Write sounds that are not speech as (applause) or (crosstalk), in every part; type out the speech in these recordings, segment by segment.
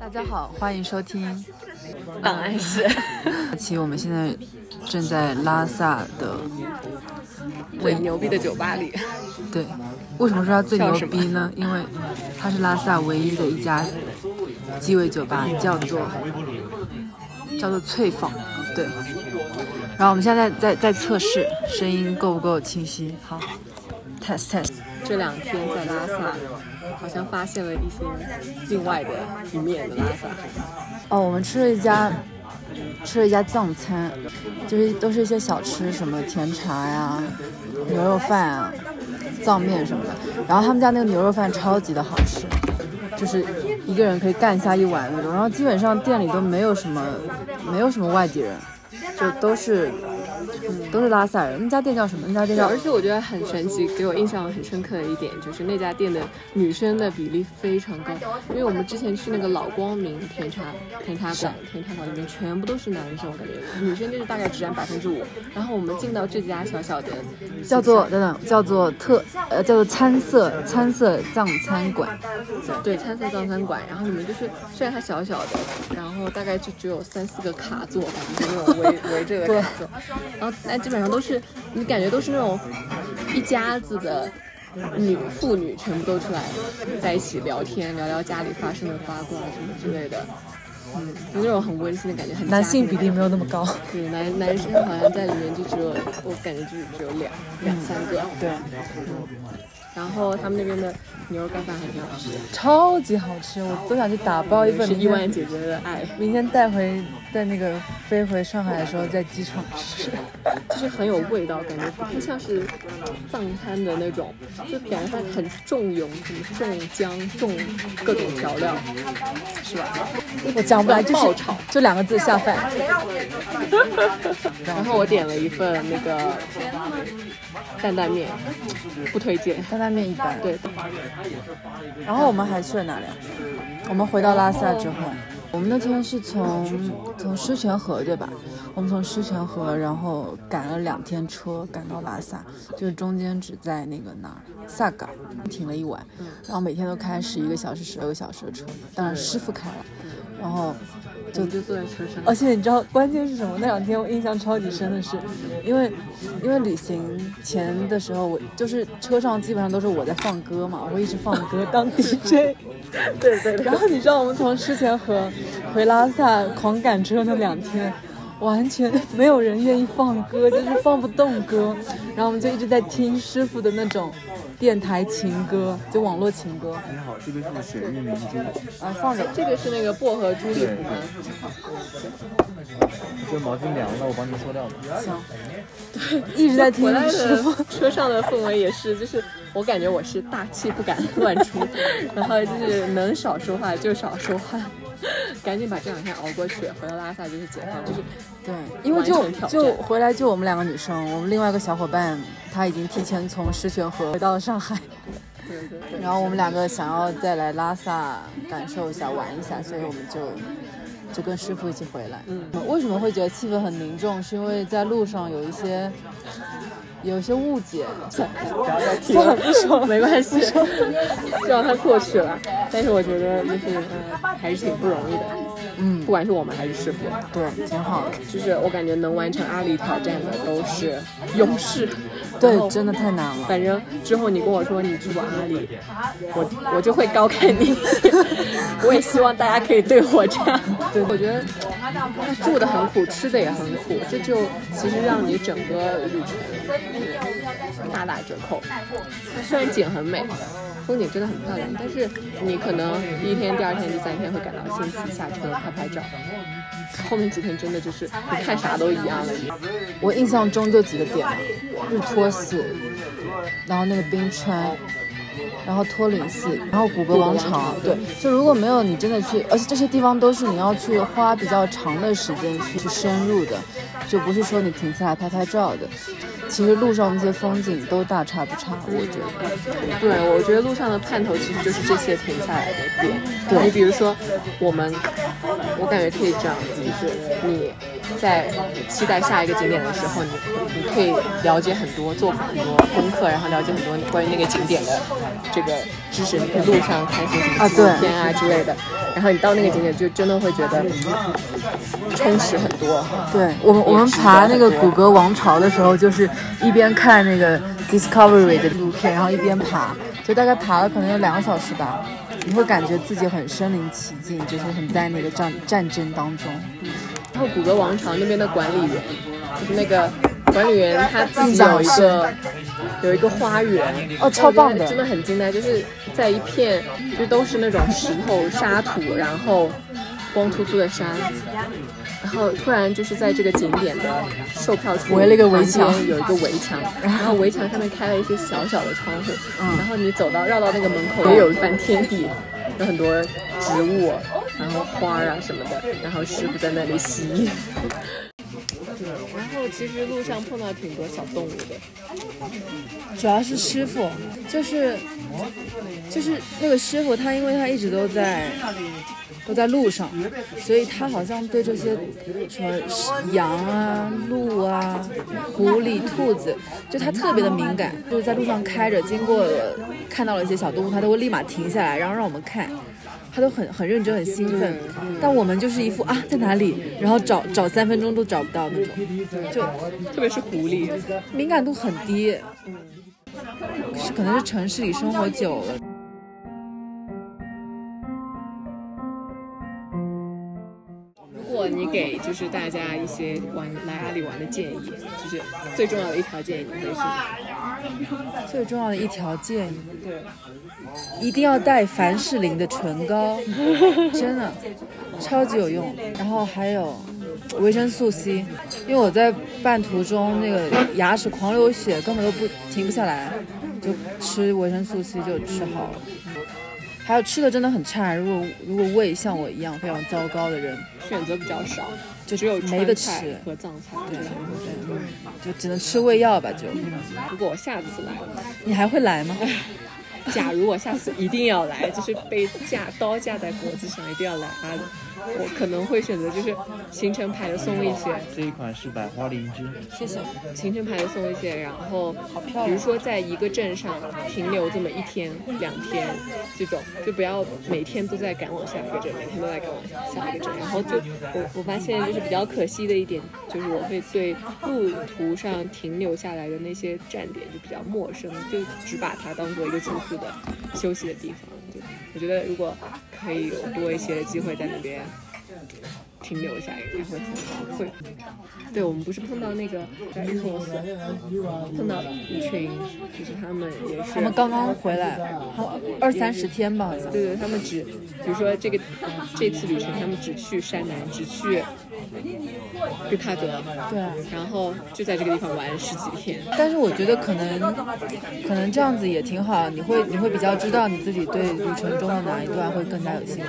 大家好，欢迎收听档案室。(laughs) 其实我们现在正在拉萨的最牛逼的酒吧里。对，为什么说它最牛逼呢？因为它是拉萨唯一的一家鸡尾酒吧，叫做叫做翠坊。对。然后我们现在在在测试声音够不够清晰。好，test test。这两天在拉萨，好像发现了一些境外的一面的拉萨。哦，我们吃了一家，吃了一家藏餐，就是都是一些小吃，什么甜茶呀、牛肉饭啊、藏面什么的。然后他们家那个牛肉饭超级的好吃，就是一个人可以干下一碗那种。然后基本上店里都没有什么，没有什么外地人，就都是。都是拉萨人，那家店叫什么？那家店叫……而且我觉得很神奇，给我印象很深刻的一点就是那家店的女生的比例非常高。因为我们之前去那个老光明甜茶甜茶馆，甜茶馆里面全部都是男生，我感觉女生就是大概只占百分之五。然后我们进到这家小小的，叫做等等，叫做特呃叫做餐色餐色藏餐馆，对餐色藏餐馆。然后里面就是虽然它小小的，然后大概就只有三四个卡座，吧，就那种围围着的卡座，然后。那基本上都是，你感觉都是那种一家子的女妇女全部都出来在一起聊天，聊聊家里发生的八卦什么之类的，嗯，就那种很温馨的感觉。很男性比例没有那么高，对，男男生好像在里面就只有，我感觉就是只有两两三个，对，嗯。然后他们那边的牛肉盖饭还挺好吃，超级好吃，我都想去打包一份。是亿万姐姐的爱，明天带回，在那个飞回上海的时候在机场吃，(laughs) 就是很有味道，感觉不像是藏餐的那种，就感觉它很重油，什么重姜、重各种调料，是吧？我讲不来，就是爆炒，就两个字下饭。(laughs) 然后我点了一份那个担担面，不推荐。担担面一般。对。然后我们还去了哪里？我们回到拉萨之后，我们那天是从从狮泉河对吧？我们从狮泉河，然后赶了两天车赶到拉萨，就是中间只在那个哪儿萨嘎停了一晚，然后每天都开十一个小时、十二个小时的车，当然师傅开了，然后。就就坐在车上，而且你知道关键是什么？那两天我印象超级深的是，因为因为旅行前的时候，我就是车上基本上都是我在放歌嘛，我会一直放歌 (laughs) 当 DJ。(laughs) 对对。然后你知道我们从狮泉河回拉萨狂赶车那两天，完全 (laughs) 没有人愿意放歌，就是放不动歌，然后我们就一直在听师傅的那种。电台情歌，就网络情歌。你好，这个是水域明珠。啊，放着。这个是那个薄荷朱丽吗？你这毛巾凉了，我帮你脱掉吧。行。对，一直在听回来的。车上的氛围也是，就是我感觉我是大气不敢乱出，然后就是能少说话就少说话。(laughs) 赶紧把这两天熬过去，回到拉萨就是解放，就是对，因为就就回来就我们两个女生，我们另外一个小伙伴他已经提前从石泉河 (laughs) 回到了上海，对对对，然后我们两个想要再来拉萨感受一下玩一下，所以我们就就跟师傅一起回来。嗯，为什么会觉得气氛很凝重？是因为在路上有一些。有些误解，算了，不说，没关系，就让 (laughs) 它过去了。但是我觉得就是，嗯，还是挺不容易的。嗯，不管是我们还是师傅，对，挺好的。就是我感觉能完成阿里挑战的都是勇士。对，真的太难了。反正之后你跟我说你去过阿里，我我就会高看你。(laughs) 我也希望大家可以对我这样。对，我觉得他住的很苦，吃的也很苦，这就其实让你整个旅程大打折扣。虽然景很美，风景真的很漂亮，但是你可能第一天、第二天、第三天会感到心急，下车拍拍照。后面几天真的就是你看啥都一样了。我印象中就几个点，日托寺，然后那个冰川，然后托林寺，然后古格王朝。对，就如果没有你真的去，而且这些地方都是你要去花比较长的时间去去深入的，就不是说你停下来拍拍照的。其实路上那些风景都大差不差，我觉得。对，我觉得路上的盼头其实就是这些停下来的点。对你比如说，我们，我感觉可以这样子，就是你在期待下一个景点的时候，你你可以了解很多，做很多功课，然后了解很多关于那个景点的这个知识。你可以路上看一些什么纪录片啊之类的，然后你到那个景点就真的会觉得充实很多。对我们我们爬那个古格王朝的时候，就是一边看那个 Discovery 的纪录片，然后一边爬，就大概爬了可能有两个小时吧。你会感觉自己很身临其境，就是很在那个战战争当中。然后古格王朝那边的管理员，就是那个管理员，他自己有一个有一个花园，哦，超棒的，真的很惊呆，就是在一片就都是那种石头沙土，然后光秃秃的山，然后突然就是在这个景点的售票处围了一个围墙，有一个围墙，然后围墙上面开了一些小小的窗户，然后你走到绕到那个门口，也有一番天地。有很多植物，然后花啊什么的，然后师傅在那里洗衣服。然后其实路上碰到挺多小动物的，主要是师傅，就是就是那个师傅，他因为他一直都在都在路上，所以他好像对这些什么羊啊、鹿啊、狐狸、兔子，就他特别的敏感，就是在路上开着，经过了看到了一些小动物，他都会立马停下来，然后让我们看。他都很很认真，很兴奋，但我们就是一副啊在哪里，然后找找三分钟都找不到那种，就特别是狐狸，敏感度很低，是可能是城市里生活久了。你给就是大家一些玩来阿里玩的建议，就是最重要的一条建议，你会是？最重要的一条建议，对。一定要带凡士林的唇膏，(laughs) 真的超级有用。然后还有维生素 C，因为我在半途中那个牙齿狂流血，根本都不停不下来，就吃维生素 C 就吃好了。还有吃的真的很差，如果如果胃像我一样非常糟糕的人，选择比较少，就只有没得吃和藏菜，对，就只能吃胃药吧。就如果我下次来，你还会来吗？(laughs) 假如我下次一定要来，就是被架刀架在脖子上，一定要来阿里。我可能会选择就是行程排的松一些，这一款是百花灵芝，谢谢。行程排的松一些，然后比如说在一个镇上停留这么一天两天，这种就不要每天都在赶往下一个镇，每天都在赶往下一个镇。然后就我我发现就是比较可惜的一点，就是我会对路途上停留下来的那些站点就比较陌生，就只把它当做一个住宿的休息的地方。就我觉得如果可以有多一些的机会在那边。停留一下，应该会很好。会，对我们不是碰到那个在日托斯，碰到一群，就是他们也是，他们刚刚回来，好二三十天吧。对对，他们只，比如说这个这次旅程，他们只去山南，只去日喀则，对，然后就在这个地方玩十几天。但是我觉得可能，可能这样子也挺好，你会你会比较知道你自己对旅程中的哪一段会更加有兴趣。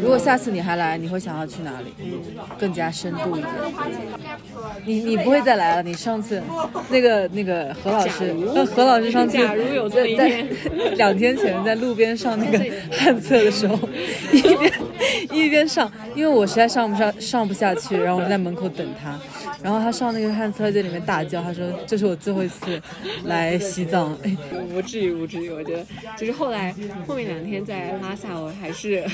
如果下次你还来，你会想要去哪里？更加深度一点。你你不会再来了？你上次那个那个何老师，那何老师上次在在两天前在路边上那个 (laughs) 旱厕的时候，一边一边上，因为我实在上不上上不下去，然后我就在门口等他。然后他上那个旱厕在里面大叫，他说：“这是我最后一次来西藏。”哎，不至于，不至于。我觉得就是后来后面两天在拉萨，我还是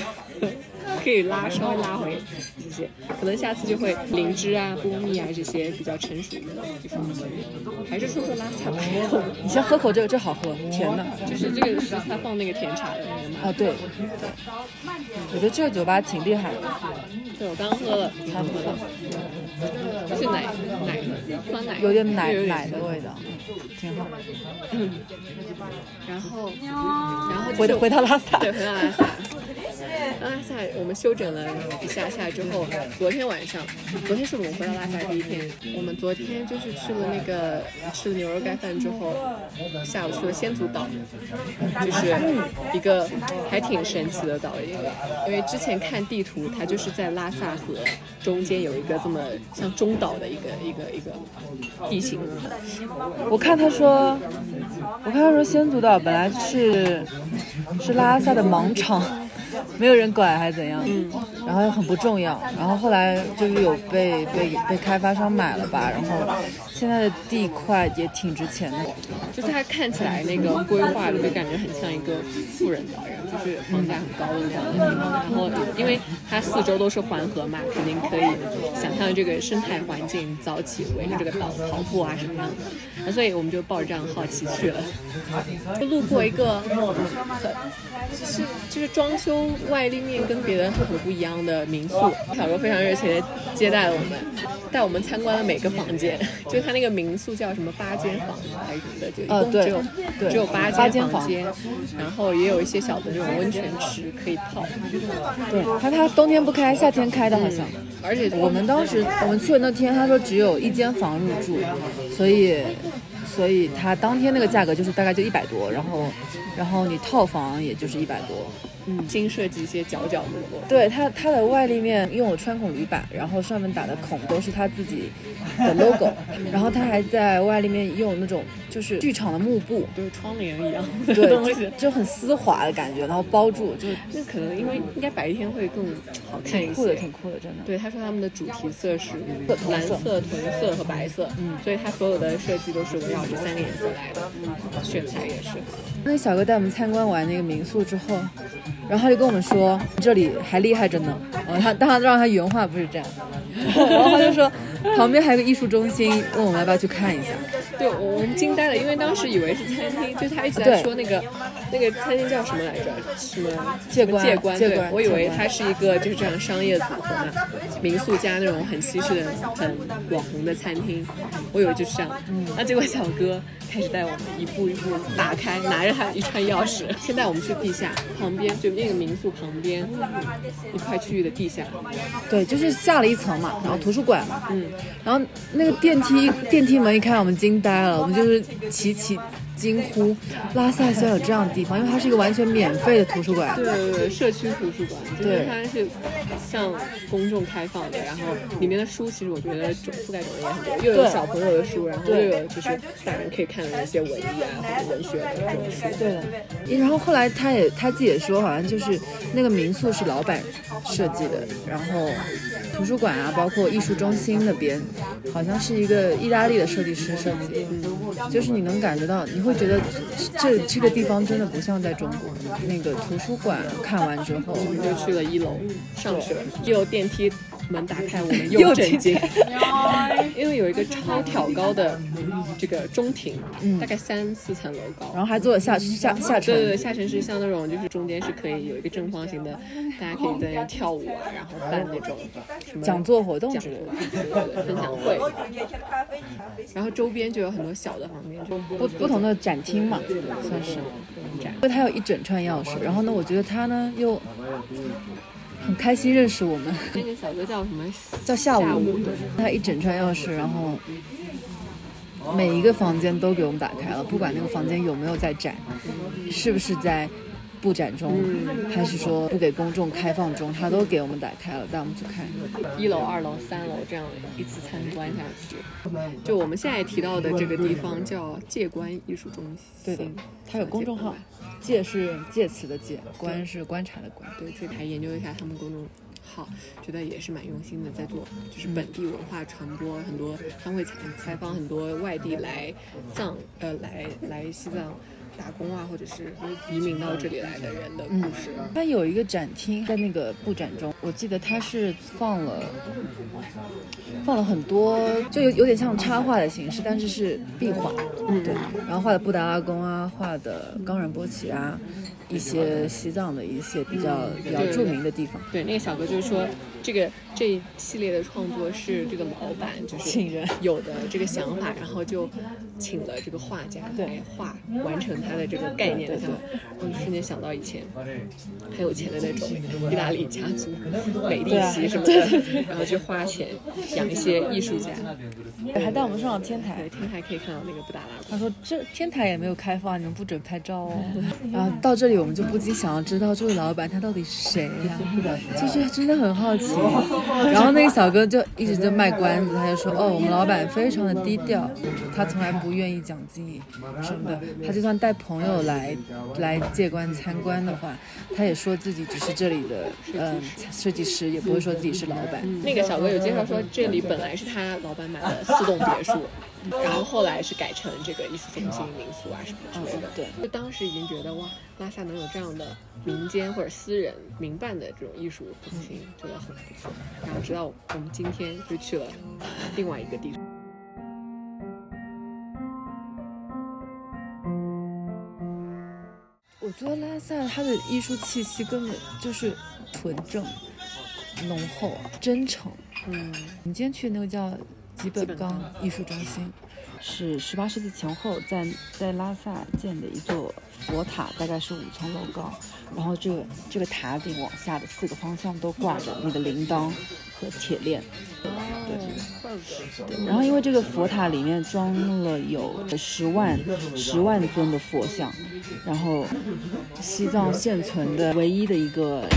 可以拉稍微拉回这些，可能下次就会灵芝啊、蜂蜜啊这些比较成熟的地方。还是说说拉萨吧。你先喝口这个，这好喝，甜的。就是这个是他放那个甜茶的那个吗？啊，对。我觉得这个酒吧挺厉害的。对，我刚喝了，还不错。是奶奶酸奶，有点奶奶的味道，挺好。然后，然后回回到拉萨，对，回到拉萨。拉萨我们休整了一下下之后，昨天晚上，昨天是我们回到拉萨第一天。我们昨天就是去了那个吃了牛肉盖饭之后，下午去了仙足岛，就是一个还挺神奇的岛一个。因为之前看地图，它就是在拉萨河中间有一个这么像中岛的一个一个一个地形。我看他说，我看他说 (laughs) 仙足岛本来是是拉萨的盲场。没有人管还是怎样？然后又很不重要，然后后来就是有被被被开发商买了吧，然后现在的地块也挺值钱的。就是它看起来那个规划的就感觉很像一个富人岛，就是房价很高的这样的地方。然后因为它四周都是环河嘛，肯定可以想象这个生态环境早起围着这个岛跑步啊什么的。所以我们就抱着这样好奇去了，就路过一个就是就是装修外立面跟别的很不一样的民宿，小哥非常热情的接待了我们，带我们参观了每个房间，(laughs) 就他那个民宿叫什么八间房还是什么的，就一共只有、对只有八八间房房间，然后也有一些小的这种温泉池可以泡，对，他他冬天不开，夏天开的好像。而且我们当时我们去的那天，他说只有一间房入住，所以所以他当天那个价格就是大概就一百多，然后然后你套房也就是一百多。嗯新设计一些角角落落。对它它的外立面用了穿孔铝板，然后上面打的孔都是它自己的 logo，(laughs) 然后它还在外立面用那种就是剧场的幕布，就是窗帘一样的对，东西就，很丝滑的感觉，然后包住，就那可能因为应该白天会更好看一些。挺酷的，挺酷的，真的。对，他说他们的主题色是蓝色、铜色和白色，嗯，所以他所有的设计都是围绕这三个颜色来的，嗯，选材也是。那小哥带我们参观完那个民宿之后，然后他就跟我们说，这里还厉害着呢。然后，他当他让他原话不是这样，(laughs) 然后他就说 (laughs) 旁边还有个艺术中心，问我们要不要去看一下。对，我我们惊呆了，因为当时以为是餐厅，就他一直在说那个那个餐厅叫什么来着？什么借关借官？对借官，我以为它是一个就是这样商业组合嘛，民宿加那种很西式的、很网红的餐厅，我以为就是这样。嗯，那结果小哥开始带我们一步一步打开，拿着他一串钥匙。(laughs) 先带我们去地下旁边，就那个民宿旁边一块区域的地下，对，就是下了一层嘛，然后图书馆嘛，嗯，然后那个电梯电梯门一开，我们惊呆了，我们就是齐齐惊呼，拉萨居然有这样的地方，因为它是一个完全免费的图书馆，对对对，社区图书馆，就是对它是向公众开放的，然后里面的书其实我觉得种覆盖种类也很多，又有小朋友的书，然后又有就是大人可以看的一些文艺啊或者文学的这种书。对的。然后后来他也他自己也说，好像就是那个民宿是老板设计的，然后图书馆啊，包括艺术中心那边，好像是一个意大利的设计师设计，嗯，就是你能感觉到，你会觉得这这个地方真的不像在中国。那个图书馆看完之后，我们就去了一楼上去了，一楼电梯门打开，我们又又震惊，(laughs) 因为有一个超挑高的这个中庭，大概三四层楼高，然后还做了下下下沉对，对对，下沉是像那种，就是中间是可以有一个正方形的，大家可以在那跳舞啊，然后办那种讲座活动之类的。分享会，然后周边就有很多小的房间，就不不同的展厅嘛，算是。展。因为他有一整串钥匙，然后呢，我觉得他呢又很开心认识我们，那个小哥叫什么？叫下午，他一整串钥匙，然后每一个房间都给我们打开了，不管那个房间有没有在展，是不是在布展中，还是说不给公众开放中，他都给我们打开了，带我们去看。一楼、二楼、三楼这样一次参观下去。就我们现在提到的这个地方叫界观艺术中心，对的，它有公众号，界是介词的界，观是观察的观。对，这还研究一下他们公众号，觉得也是蛮用心的，在做就是本地文化传播，很多他会采采访很多外地来藏呃来来西藏打工啊，或者是移民到这里来的人的故事。它有一个展厅在那个布展中，我记得它是放了放了很多，就有有点像插画的形式，但是是壁画，嗯，对，然后画的布达拉宫啊，画的冈仁波齐啊，一些西藏的一些比较比较著名的地方。对，那个小哥就是说，这个这一系列的创作是这个老板就是 (laughs) 有的这个想法，然后就请了这个画家来画，完成他的这个概念。他我就瞬间想到以前很有钱的那种意大利家族，美第奇什么的，然后去花钱养一些艺术家。还带我们上了天台对，，天台可以看到那个布达拉宫。他说这天台也没有开放，你们不准拍照哦。然 (laughs) 后到这里里，我们就不禁想要知道这位老板他到底是谁呀、(laughs) 就是真的很好奇。(laughs) 然后那个小哥就一直在卖关子，他就说：“哦，我们老板非常的低调，他从来不愿意讲自己什么的。他就算带朋友来来借观参观的话，他也说自己只是这里的嗯设计师，也不会说自己是老板。那个小哥有介绍说，这里本来是他老板买的四栋别墅，(laughs) 然后后来是改成这个艺术中心、民宿啊什么之类的。对，就当时已经觉得哇，拉萨能有这样的民间或者私人民办的这种艺术中心，觉得很不错。然后直到我们今天就去了另外一个地方。我觉得拉萨它的艺术气息根本就是纯正、浓厚、真诚。嗯，我们今天去那个叫吉本本冈冈艺术中心，是十八世纪前后在在拉萨建的一座佛塔，大概是五层楼高。然后这个这个塔顶往下的四个方向都挂着你的铃铛和铁链。对，然后因为这个佛塔里面装了有十万十万尊的佛像，然后西藏现存的唯一的一个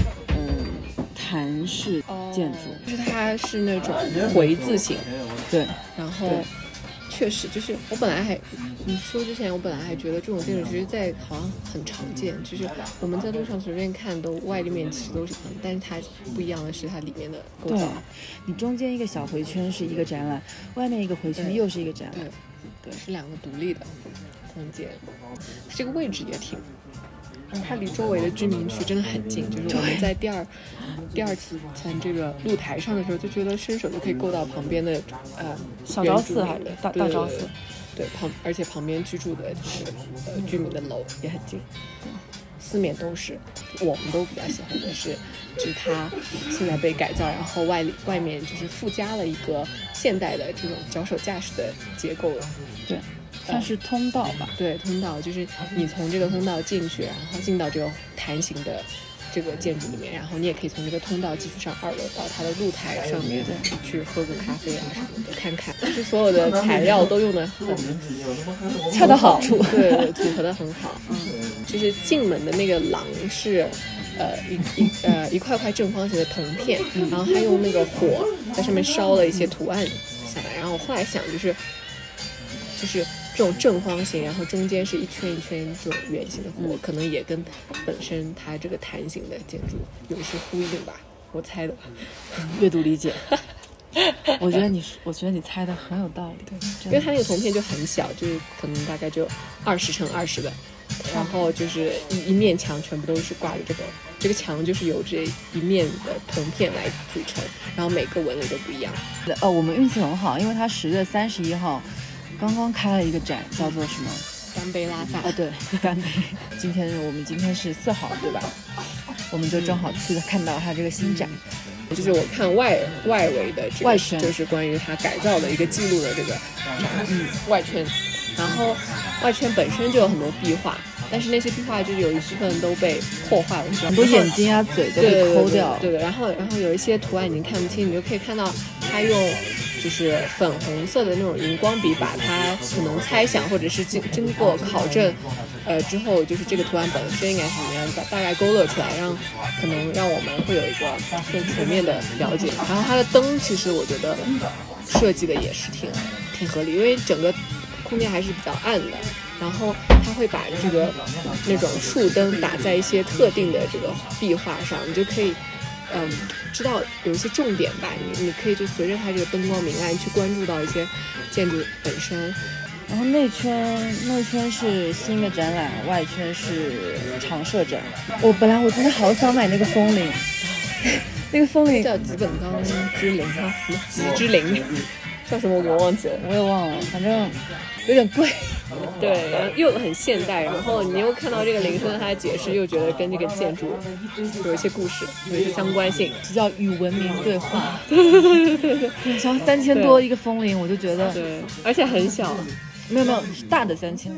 嗯坛式建筑，就是它是那种回字形，对。然后确实就是我本来还你说之前，我本来还觉得这种建筑其实在好像很常见，就是我们在路上随便看都外立面其实都是一样，但是它不一样的是它里面的构对造，，你中间一个小回圈是一个展览，外面一个回圈又是一个展览。对对，是两个独立的空间，这个位置也挺。它离周围的居民区真的很近，就是我们在第二第二次层这个露台上的时候，就觉得伸手就可以够到旁边的呃小昭寺还是大昭寺？对旁，而且旁边居住的就是呃居民的楼也很近，四面都是。我们都比较喜欢的是，就是它现在被改造，然后外里外面就是附加了一个现代的这种脚手架式的结构。对，算是通道吧。对，通道就是你从这个通道进去，然后进到这个弹形的这个建筑里面，然后你也可以从这个通道继续上二楼到它的露台上面去喝个咖啡啊什么的，看看。就是所有的材料都用的很恰到好处。对，组合的很好。嗯，就是进门的那个廊是。呃，一一呃一块块正方形的铜片，然后他用那个火在上面烧了一些图案下来。然后我后来想，就是就是这种正方形，然后中间是一圈一圈这种圆形的火，可能也跟本身它这个弹形的建筑有一些呼应吧，我猜的。(laughs) 阅读理解。我觉得你，我觉得你猜的很有道理。对因为它那个铜片就很小，就是可能大概就二十乘二十的，然后就是一一面墙全部都是挂着这个，这个墙就是由这一面的铜片来组成，然后每个纹理都不一样。哦，我们运气很好，因为它十月三十一号刚刚开了一个展，叫做什么？干杯拉萨，啊，对，(laughs) 干杯！今天我们今天是四号，对吧？我们就正好去看到他这个新展。就是我看外外围的这个就是关于它改造的一个记录的这个嗯外圈，然后外圈本身就有很多壁画，但是那些壁画就是有一部分都被破坏了，很多眼睛啊、嘴都被抠掉。对对，然后然后有一些图案已经看不清，你就可以看到它用就是粉红色的那种荧光笔，把它可能猜想或者是经经过考证，呃之后就是这个图案本身应该是什么样子，大概勾勒出来，让可能让我们会有一个更全面的了解。然后它的灯其实我觉得设计的也是挺挺合理，因为整个空间还是比较暗的。然后它会把这个那种树灯打在一些特定的这个壁画上，你就可以，嗯，知道有一些重点吧。你你可以就随着它这个灯光明暗去关注到一些建筑本身。然后内圈内圈是新的展览，外圈是常设展。我本来我真的好想买那个风铃，(laughs) 那个风铃叫吉本刚之灵啊，什么吉之灵，(laughs) 叫什么我忘记了。我也忘了，反正有点贵。对，然后又很现代，然后你又看到这个铃声，它的解释又觉得跟这个建筑有一些故事，有一些相关性。这叫与文明对话。对对对对对，像三千多一个风铃，我就觉得对，而且很小，没有没有是大的三千，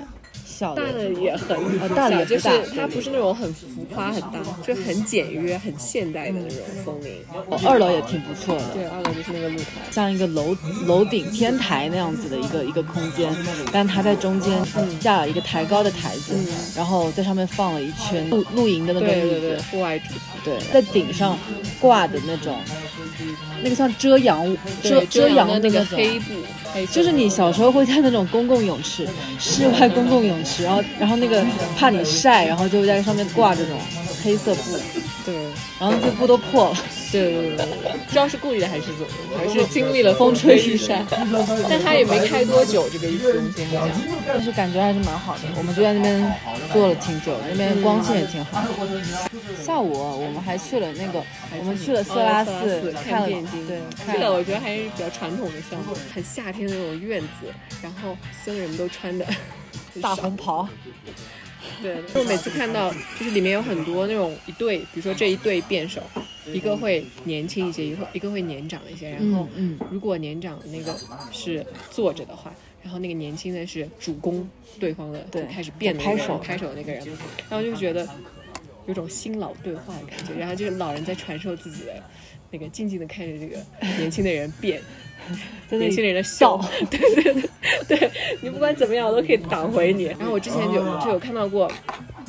小 (laughs) 大的也很哦大的也就是不大它不是那种很浮夸很大，就很简约、很现代的那种风铃。哦二楼也挺不错的，对，二楼就是那个露台。像一个楼楼顶天台那样子的一个一个空间，但它在中间架了一个抬高的台子，然后在上面放了一圈露露营的那种椅子，对对对，户外主题。对，在顶上挂的那种，那个像遮阳遮遮阳的那个黑布，就是你小时候会在那种公共泳池、室外公共泳然后然后那个怕你晒，然后就在上面挂这种黑色布，对。然后这布都破了。对对对对，不知道是故意的还是怎么，还是经历了风吹日晒，但它也没开多久，这个艺术中心好像。但是感觉还是蛮好的，我们就在那边坐了挺久，那边光线也挺好。(laughs) 下午我们还去了那个，我们去了色拉寺，看了电竞，对，这看了。个我觉得还是比较传统的项目，很夏天的那种院子，然后僧人们都穿的大红袍，对，我每次看到就是里面有很多那种一对，比如说这一对辩手，一个会年轻一些，一个一个会年长一些。然后嗯嗯如果年长的那个是坐着的话，然后那个年轻的是主攻对方的，对就开始辩的在拍手那个拍手的那个人，然后就觉得有种新老对话的感觉，然后就是老人在传授自己的。那个静静的看着这个年轻的人变，(laughs) 在那年轻里人的笑，(laughs) 对对对对，你不管怎么样，我都可以挡回你。然后我之前就就有看到过，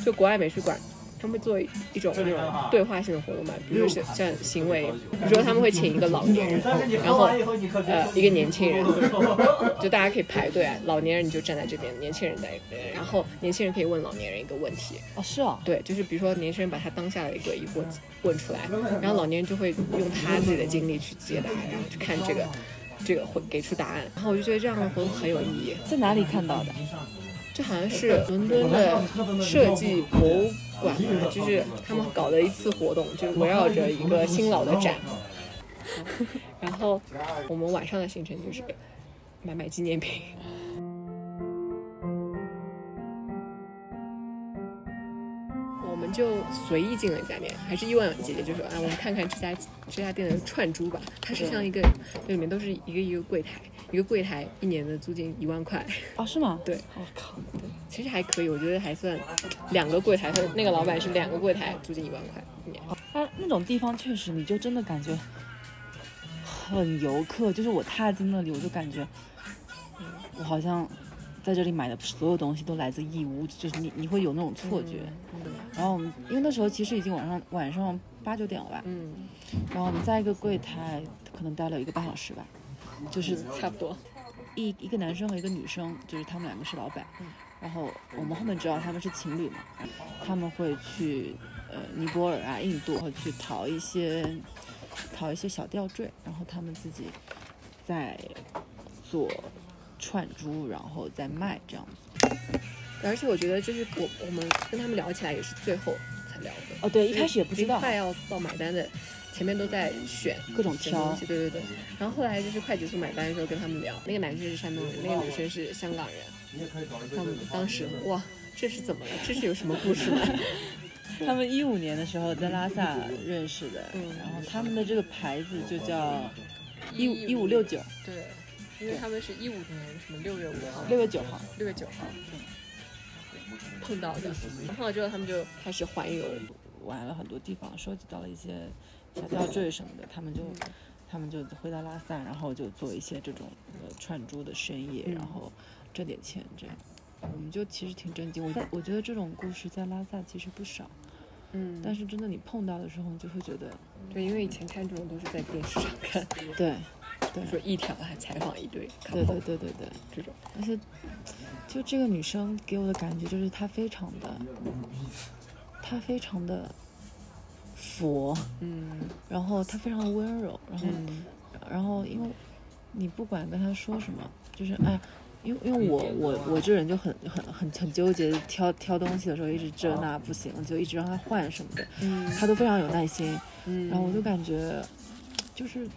就国外美术馆。他们会做一种那种对话性的活动嘛，比如说像像行为，比如说他们会请一个老年人，然后呃一个年轻人，(laughs) 就大家可以排队啊，老年人你就站在这边，年轻人在那边，然后年轻人可以问老年人一个问题，哦是哦，对，就是比如说年轻人把他当下的一个疑惑问出来，然后老年人就会用他自己的经历去解答，然后去看这个这个会给出答案。然后我就觉得这样的活动很有意义。在哪里看到的？这好像是伦敦的设计博物馆吧，就是他们搞的一次活动，就是围绕着一个新老的展。(laughs) 然后我们晚上的行程就是买买纪念品。就随意进了一家店，还是伊万姐姐就说：“啊，我们看看这家这家店的串珠吧。它是像一个，这里面都是一个一个柜台，一个柜台一年的租金一万块。哦是吗？对，我靠，其实还可以，我觉得还算两个柜台，他那个老板是两个柜台，租金一万块一年。它那种地方确实，你就真的感觉很游客。就是我踏进那里，我就感觉，嗯我好像在这里买的所有东西都来自义乌，就是你你会有那种错觉。然后我们因为那时候其实已经晚上晚上八九点了吧，嗯，然后我们在一个柜台可能待了一个半小时吧，就是差不多。一一个男生和一个女生，就是他们两个是老板，然后我们后面知道他们是情侣嘛，他们会去呃尼泊尔啊、印度，会去淘一些淘一些小吊坠，然后他们自己在做串珠，然后再卖这样子。而且我觉得就是我我们跟他们聊起来也是最后才聊的。哦，对，一开始也不知道，快要到买单的，前面都在选各种挑东西，对对对。然后后来就是快结束买单的时候跟他们聊，那个男生是山东人，那个女生是香港人。他们当时哇，这是怎么了？这是有什么故事吗？(laughs) 他们一五年的时候在拉萨认识的，嗯然后他们的这个牌子就叫一五一五六九，对，因为他们是一五年什么六月五号、六月九号。六月九号碰到的，碰到之后他们就开始环游。玩了很多地方，收集到了一些小吊坠什么的，他们就他们就回到拉萨，然后就做一些这种呃串珠的生意，然后挣点钱这样。我们就其实挺震惊，我在我觉得这种故事在拉萨其实不少，嗯。但是真的你碰到的时候，你就会觉得，对，因为以前看这种都是在电视上看，对，说一条还采访一堆，对对对对对，这种，而且就这个女生给我的感觉就是她非常的，她非常的佛，嗯。然后她非常的温柔，然后嗯。然后因为你不管跟她说什么，就是哎，因为因为我我我这人就很很很很纠结，挑挑东西的时候一直这那不行，就一直让他换什么的，嗯。他都非常有耐心，嗯，然后我就感觉就是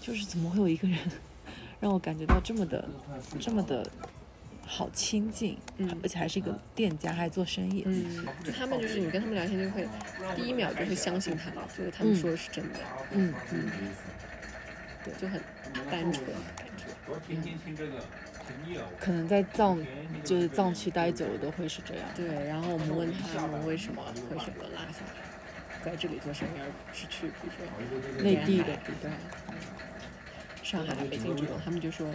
就是怎么会有一个人 (laughs) 让我感觉到这么的这么的好亲近，嗯而且还是一个店家，还做生意，嗯，就他们就是你跟他们聊天就会第一秒就会相信他们，觉得他们说的是真的，嗯嗯，对，就很单纯的感觉。可能在藏就是藏区待久了都会是这样。对，然后我们问他们为什么会选择拉萨，在这里做生意，而不是去比如说内地的沿海对，上海、北京这种，他们就说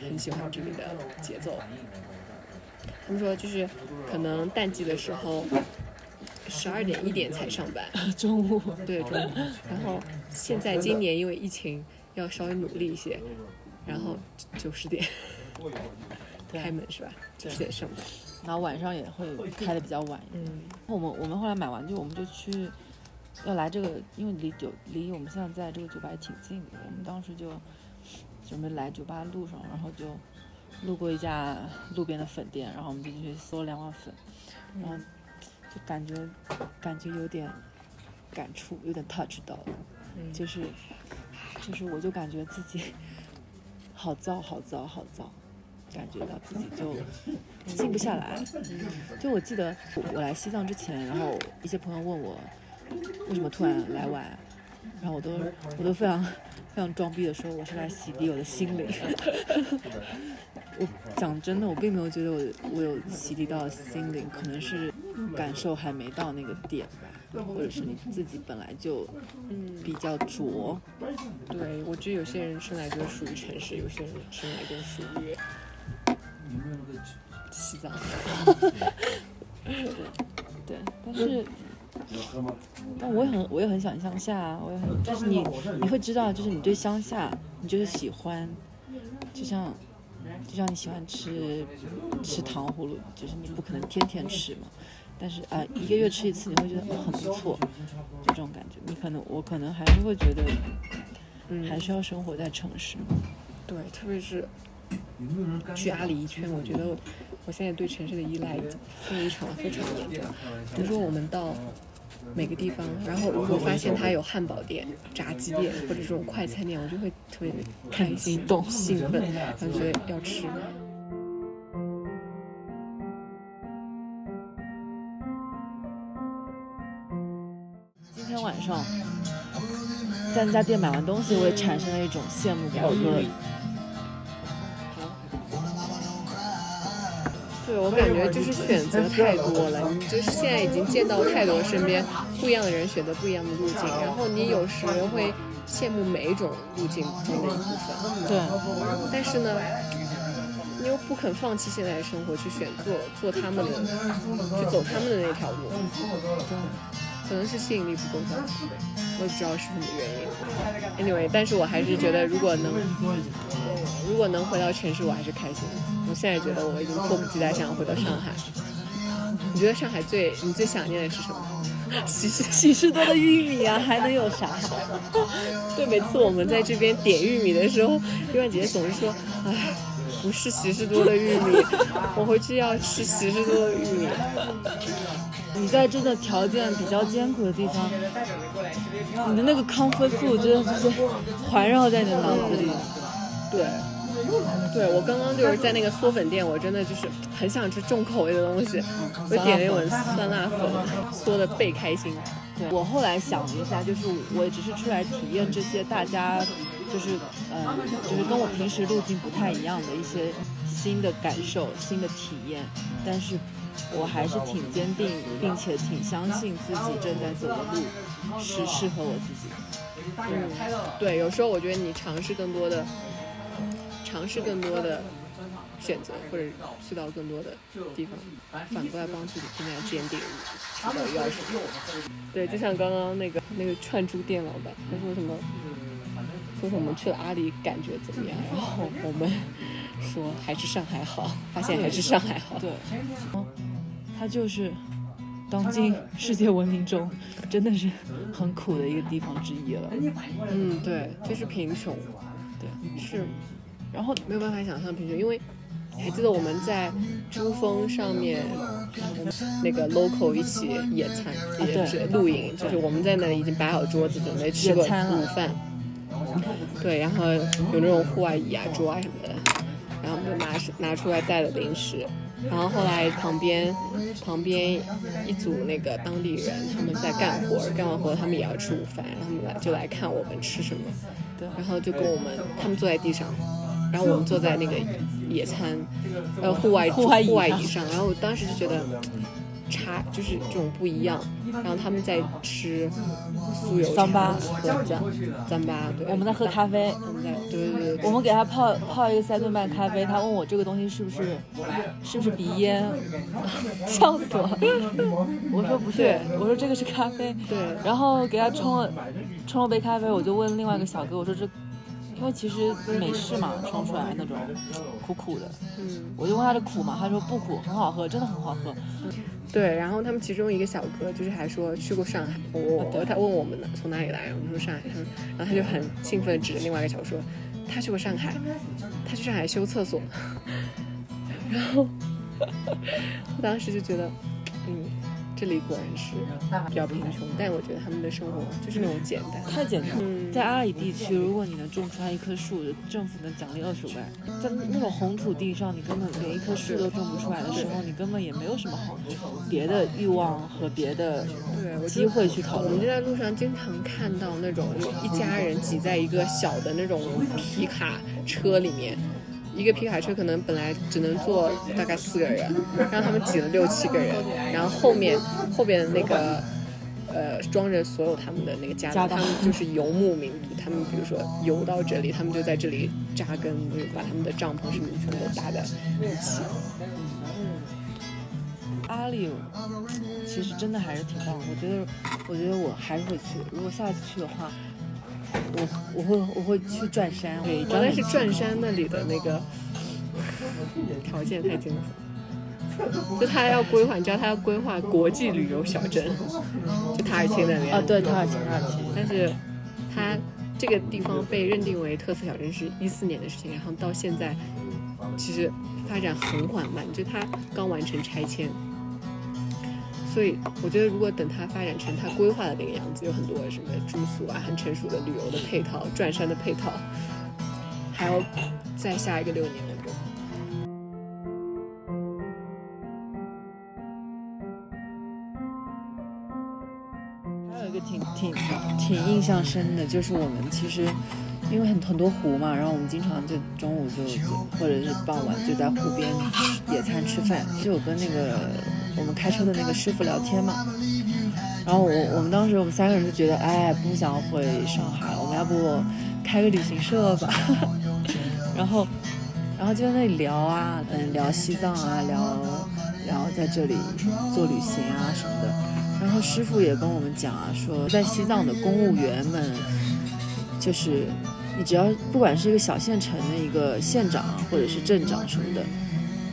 很喜欢这里的节奏。他们说就是可能淡季的时候，十二点一点才上班，中午对中午，然后现在今年因为疫情要稍微努力一些，然后九十点开门是吧？九十点上班。然后晚上也会开的比较晚。嗯，我们我们后来买完就我们就去要来这个，因为离酒离我们现在在这个酒吧也挺近的，我们当时就准备来酒吧路上，然后就路过一家路边的粉店，然后我们就进去搜两碗粉，然后就感觉感觉有点感触，有点 touch 到了，嗯就是就是我就感觉自己 (laughs) 好燥好燥好燥。感觉到自己就静不下来，就我记得我我来西藏之前，然后一些朋友问我为什么突然来玩，然后我都我都非常非常装逼的说我是来洗涤我的心灵。我讲真的，我并没有觉得我我有洗涤到心灵，可能是感受还没到那个点吧，或者是你自己本来就比较拙。对，我觉得有些人生来就是属于城市，有些人生来就属于西藏。对对，但是，但我也很，我也很喜欢乡下啊，我也很，但是你，你会知道，就是你对乡下，你就是喜欢，就像，就像你喜欢吃吃糖葫芦，就是你不可能天天吃嘛，但是啊、一个月吃一次，你会觉得、哦、很不错，就这种感觉。你可能，我可能还是会觉得，嗯还是要生活在城市。对，特别是去阿里一圈，我觉得我现在对城市的依赖已经非常非常严重。比如说我们到每个地方，然后如果发现它有汉堡店、炸鸡店或者这种快餐店，我就会特别开心、动兴奋，然后觉得要吃。今天晚上在那家店买完东西，我也产生了一种羡慕感和对我感觉就是选择太多了，你就是现在已经见到太多身边不一样的人选择不一样的路径，然后你有时会羡慕每一种路径中的一部分。对。但是呢，你又不肯放弃现在的生活，去选做做他们的，去走他们的那条路。可能是吸引力不够大，我也不知道是什么原因。Anyway，但是我还是觉得，如果能，如果能回到城市，我还是开心的。我现在觉得我已经迫不及待想要回到上海。你觉得上海最你最想念的是什么？(laughs) 喜事喜事多的玉米啊，还能有啥？(laughs) 对，每次我们在这边点玉米的时候，玉婉姐姐总是说：“哎，不是喜事多的玉米，我回去要吃喜事多的玉米。”你在真的条件比较艰苦的地方，你的那个 comfort food 真的就是环绕在你的脑子里。对，对我刚刚就是在那个嗦粉店，我真的就是很想吃重口味的东西，我点了一碗酸辣粉，嗦的倍开心。我后来想了一下，就是我只是出来体验这些大家，就是呃，就是跟我平时路径不太一样的一些新的感受、新的体验，但是我还是挺坚定，并且挺相信自己正在走的路是适合我自己的。嗯，对，有时候我觉得你尝试更多的，尝试更多的选择，或者去到更多的地方，反过来帮助你更加坚定，知道要什么。对，就像刚刚那个那个串珠店老板，他说什么，说什么去了阿里感觉怎么样？然 (laughs) 后我们说还是上海好，发现还是上海好。对，哦，它就是当今世界文明中真的是很苦的一个地方之一了。嗯，对，就是贫穷，对，是然后没有办法想象贫穷，因为还记得我们在珠峰上面，那个 local 一起野餐，也对是露营，就是我们在那里已经摆好桌子，准备吃个野餐了午饭。对，然后有那种户外椅啊、桌啊什么的，然后我们就拿拿出来带的零食。然后后来旁边旁边一组那个当地人他们在干活，干完活他们也要吃午饭，然后他们来就来看我们吃什么。对然后就跟我们他们坐在地上，然后我们坐在那个野餐，呃，户外户外椅上，然后我当时就觉得差就是这种不一样，然后他们在吃酥油桑巴茶和糌糌粑，对，我们在喝咖啡，我们在对对对对，我们给他泡泡一个三顿半咖啡，他问我这个东西是不是是不是鼻烟，(laughs) 笑死我！我说不是，我说这个是咖啡。对然后给他冲了冲了杯咖啡，我就问另外一个小哥，我说这，因为其实美式嘛，冲出来那种苦苦的，嗯。我就问他这苦嘛？他说不苦，很好喝，真的很好喝。对，然后他们其中一个小哥就是还说去过上海，我我他问我们呢从哪里来，我们说上海，他说然后他就很兴奋的指着另外一个小哥说，他去过上海，他去上海修厕所，(laughs) 然后 (laughs) 我当时就觉得，嗯，这里果然是比较贫穷，但我觉得他们的生活就是那种简单，太简单了。嗯在阿里地区，如果你能种出来一棵树，政府能奖励二十万。在那种红土地上，你根本连一棵树都种不出来的时候，你根本也没有什么好别的欲望和别的机会去讨论我们就。在路上经常看到那种一家人挤在一个小的那种皮卡车里面，一个皮卡车可能本来只能坐大概四个人，让他们挤了六七个人，然后后面后边的那个。呃，装着所有他们的那个家当，家他们就是游牧民族。他们比如说游到这里，他们就在这里扎根，就是把他们的帐篷什么的全部都搭在一起。阿里其实真的还是挺棒的，我觉得，我觉得我还是会去。如果下次去的话，我我会我会去转山，对，原来是转山那里的那个条件太艰苦，就他要规划，你知道他要规划国际旅游小镇，就塔尔钦那边啊，对，塔尔钦，塔尔钦。但是他这个地方被认定为特色小镇是一四年的事情，然后到现在其实发展很缓慢，就它刚完成拆迁。所以我觉得，如果等它发展成它规划的那个样子，有很多什么住宿啊、很成熟的旅游的配套、转山的配套，还要再下一个六年，我觉得。还有一个挺挺挺印象深的，就是我们其实因为很很多湖嘛，然后我们经常就中午就或者是傍晚就在湖边野餐吃饭，就有跟那个我们开车的那个师傅聊天嘛。然后我我们当时我们三个人就觉得，哎，不想回上海，我们要不开个旅行社吧？然 (laughs) 后然后就在那里聊啊，嗯，聊西藏啊，聊聊在这里做旅行啊什么的。然后师傅也跟我们讲啊，说在西藏的公务员们，就是你只要不管是一个小县城的一个县长或者是镇长什么的，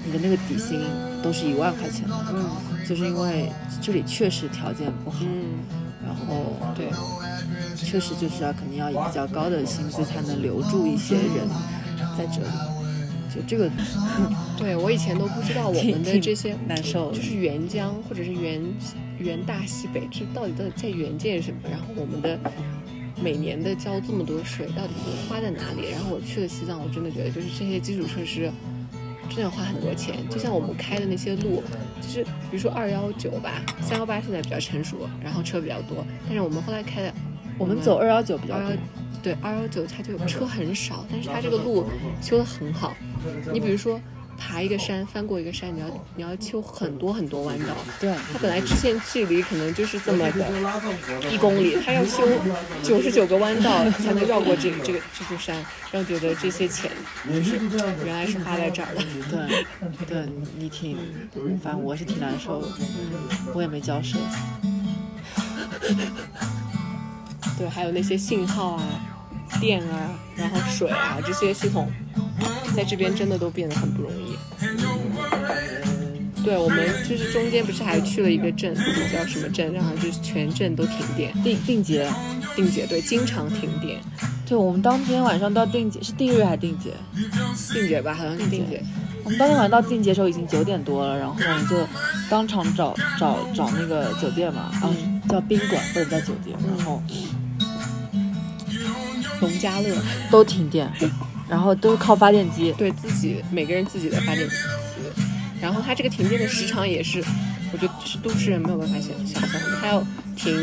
你的那个底薪都是一万块钱的，嗯。就是因为这里确实条件不好，嗯，然后对，确实就是要肯定要以比较高的薪资才能留住一些人在这里，就这个对我以前都不知道我们的这些难受就。是沅江或者是沅沅大西北，这到底到底在援建什么？然后我们的每年的交这么多税，到底花在哪里？然后我去了西藏，我真的觉得就是这些基础设施真的要花很多钱。就像我们开的那些路，就是比如说二幺九吧，三幺八现在比较成熟，然后车比较多，但是我们后来开的，我们走二幺九比较多，对二幺九它就车很少，但是它这个路修得很好。你比如说爬一个山，翻过一个山，你要你要修很多很多弯道。对，它本来直线距离可能就是这么的一公里，它要修九十九个弯道才能绕过这这个这座山，让我觉得这些钱就是原来是花在这儿的。对，对你挺，反正我是挺难受的，我也没交税。(laughs) 对，还有那些信号啊、电啊，然后水啊这些系统，在这边真的都变得很不容易。对，我们就是中间不是还去了一个镇，叫什么镇，然后就是全镇都停电，定定节，定节对，经常停电，对我们当天晚上到定节是定日还是定节？定节吧，好像是定节。我们当天晚上到定节的时候已经九点多了，然后我们就当场找找找那个酒店嘛，啊叫宾馆不能叫酒店，然后农家乐，(laughs) 都停电，然后都是靠发电机。对自己每个人自己的发电机，然后它这个停电的时长也是，我觉得是都市人没有办法想想象的，它要停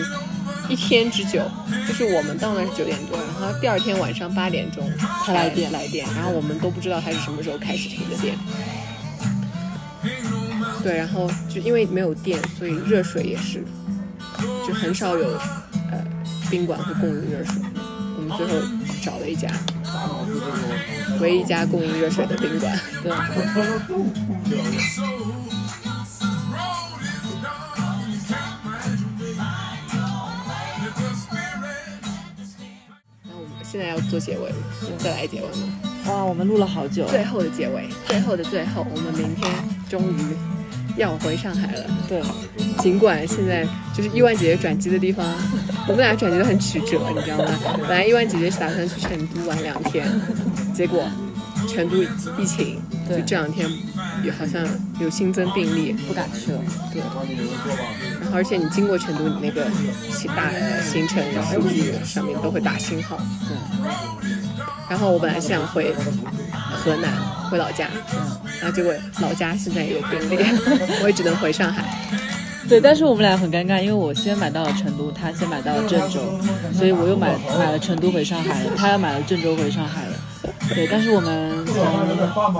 一天之久，就是我们到那是九点多，然后第二天晚上八点钟才来电来电，然后我们都不知道他是什么时候开始停的电。对，然后就因为没有电，所以热水也是，就很少有呃宾馆会供应热水。最后找了一家，唯一一家供应热水的宾馆。对。那我们现在要做结尾了，再来结尾吗？哇，我们录了好久。最后的结尾，最后的最后，我们明天终于要回上海了。对，尽管现在就是伊万姐姐转机的地方，我们俩转机都很曲折，你知道吗？本来伊万姐姐是打算去成都玩两天，结果成都疫情，就这两天也好像有新增病例，不敢去了。对，然后而且你经过成都，你那个大行程数据上面都会打星号。对。然后我本来是想回河南，回老家，然后结果老家现在也有病例，(laughs) 我也只能回上海。对，但是我们俩很尴尬，因为我先买到了成都，他先买到了郑州，所以我又买买了成都回上海了，他又买了郑州回上海了。对，但是我们从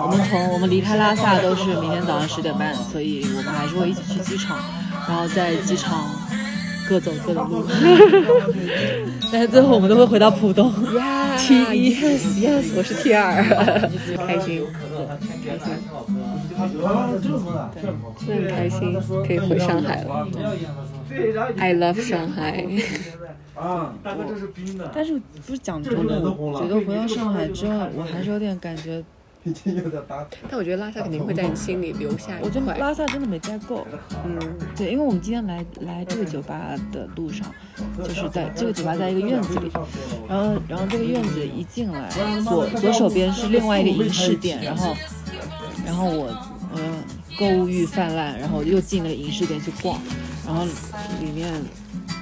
我们从我们离开拉萨都是明天早上十点半，所以我们还是会一起去机场，然后在机场。各走各的路，(laughs) 但是最后我们都会回到浦东。T 一，yes yes，我是 T 二，(laughs) 开心，开心，对，很开心，可以回上海了。(laughs) I love 上海。啊，大哥这是冰的。但是不是讲真的，我觉得回到上海之后，我还是有点感觉。(laughs) 但我觉得拉萨肯定会在你心里留下。我觉得拉萨真的没待够。嗯，对，因为我们今天来来这个酒吧的路上，就是在这个酒吧在一个院子里，然后然后这个院子一进来，左左手边是另外一个银饰店，然后然后我嗯购物欲泛滥，然后又进那个银饰店去逛，然后里面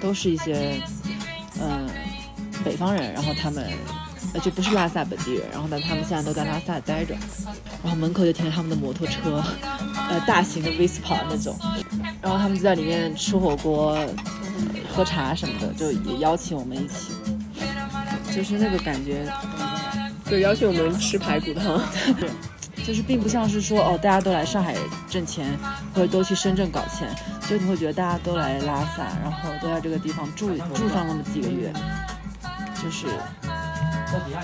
都是一些嗯北方人，然后他们。呃，就不是拉萨本地人，然后呢，他们现在都在拉萨待着，然后门口就停着他们的摩托车，呃，大型的 Vespa 那种，然后他们就在里面吃火锅、喝茶什么的，就也邀请我们一起，就是那个感觉，就邀请我们吃排骨汤，(laughs) 就是并不像是说哦，大家都来上海挣钱，或者都去深圳搞钱，就你会觉得大家都来拉萨，然后都在这个地方住住上那么几个月，就是。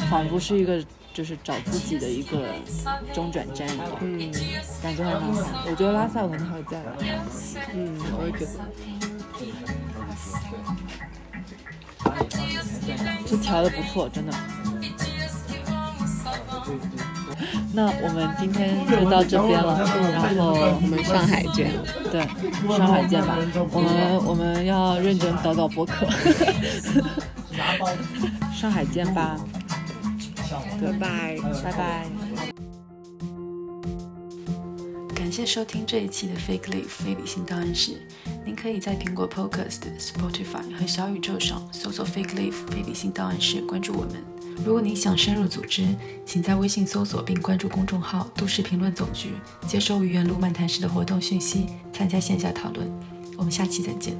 仿佛是一个，就是找自己的一个中转站一样，嗯，感觉很好。我觉得拉萨我可能还会再来，嗯，我也觉得。这调的不错，真的。那我们今天就到这边了，然后我们上海见。对，上海见吧。我们我们要认真导导播客。(laughs) 上海见吧，Goodbye，拜拜。感谢收听这一期的 Fake Leaf 非理性档案室。您可以在苹果 Podcast、Spotify 和小宇宙上搜索 Fake Leaf 非理性档案室，关注我们。如果您想深入组织，请在微信搜索并关注公众号“都市评论总局”，接收愚园路漫谈室的活动讯息，参加线下讨论。我们下期再见。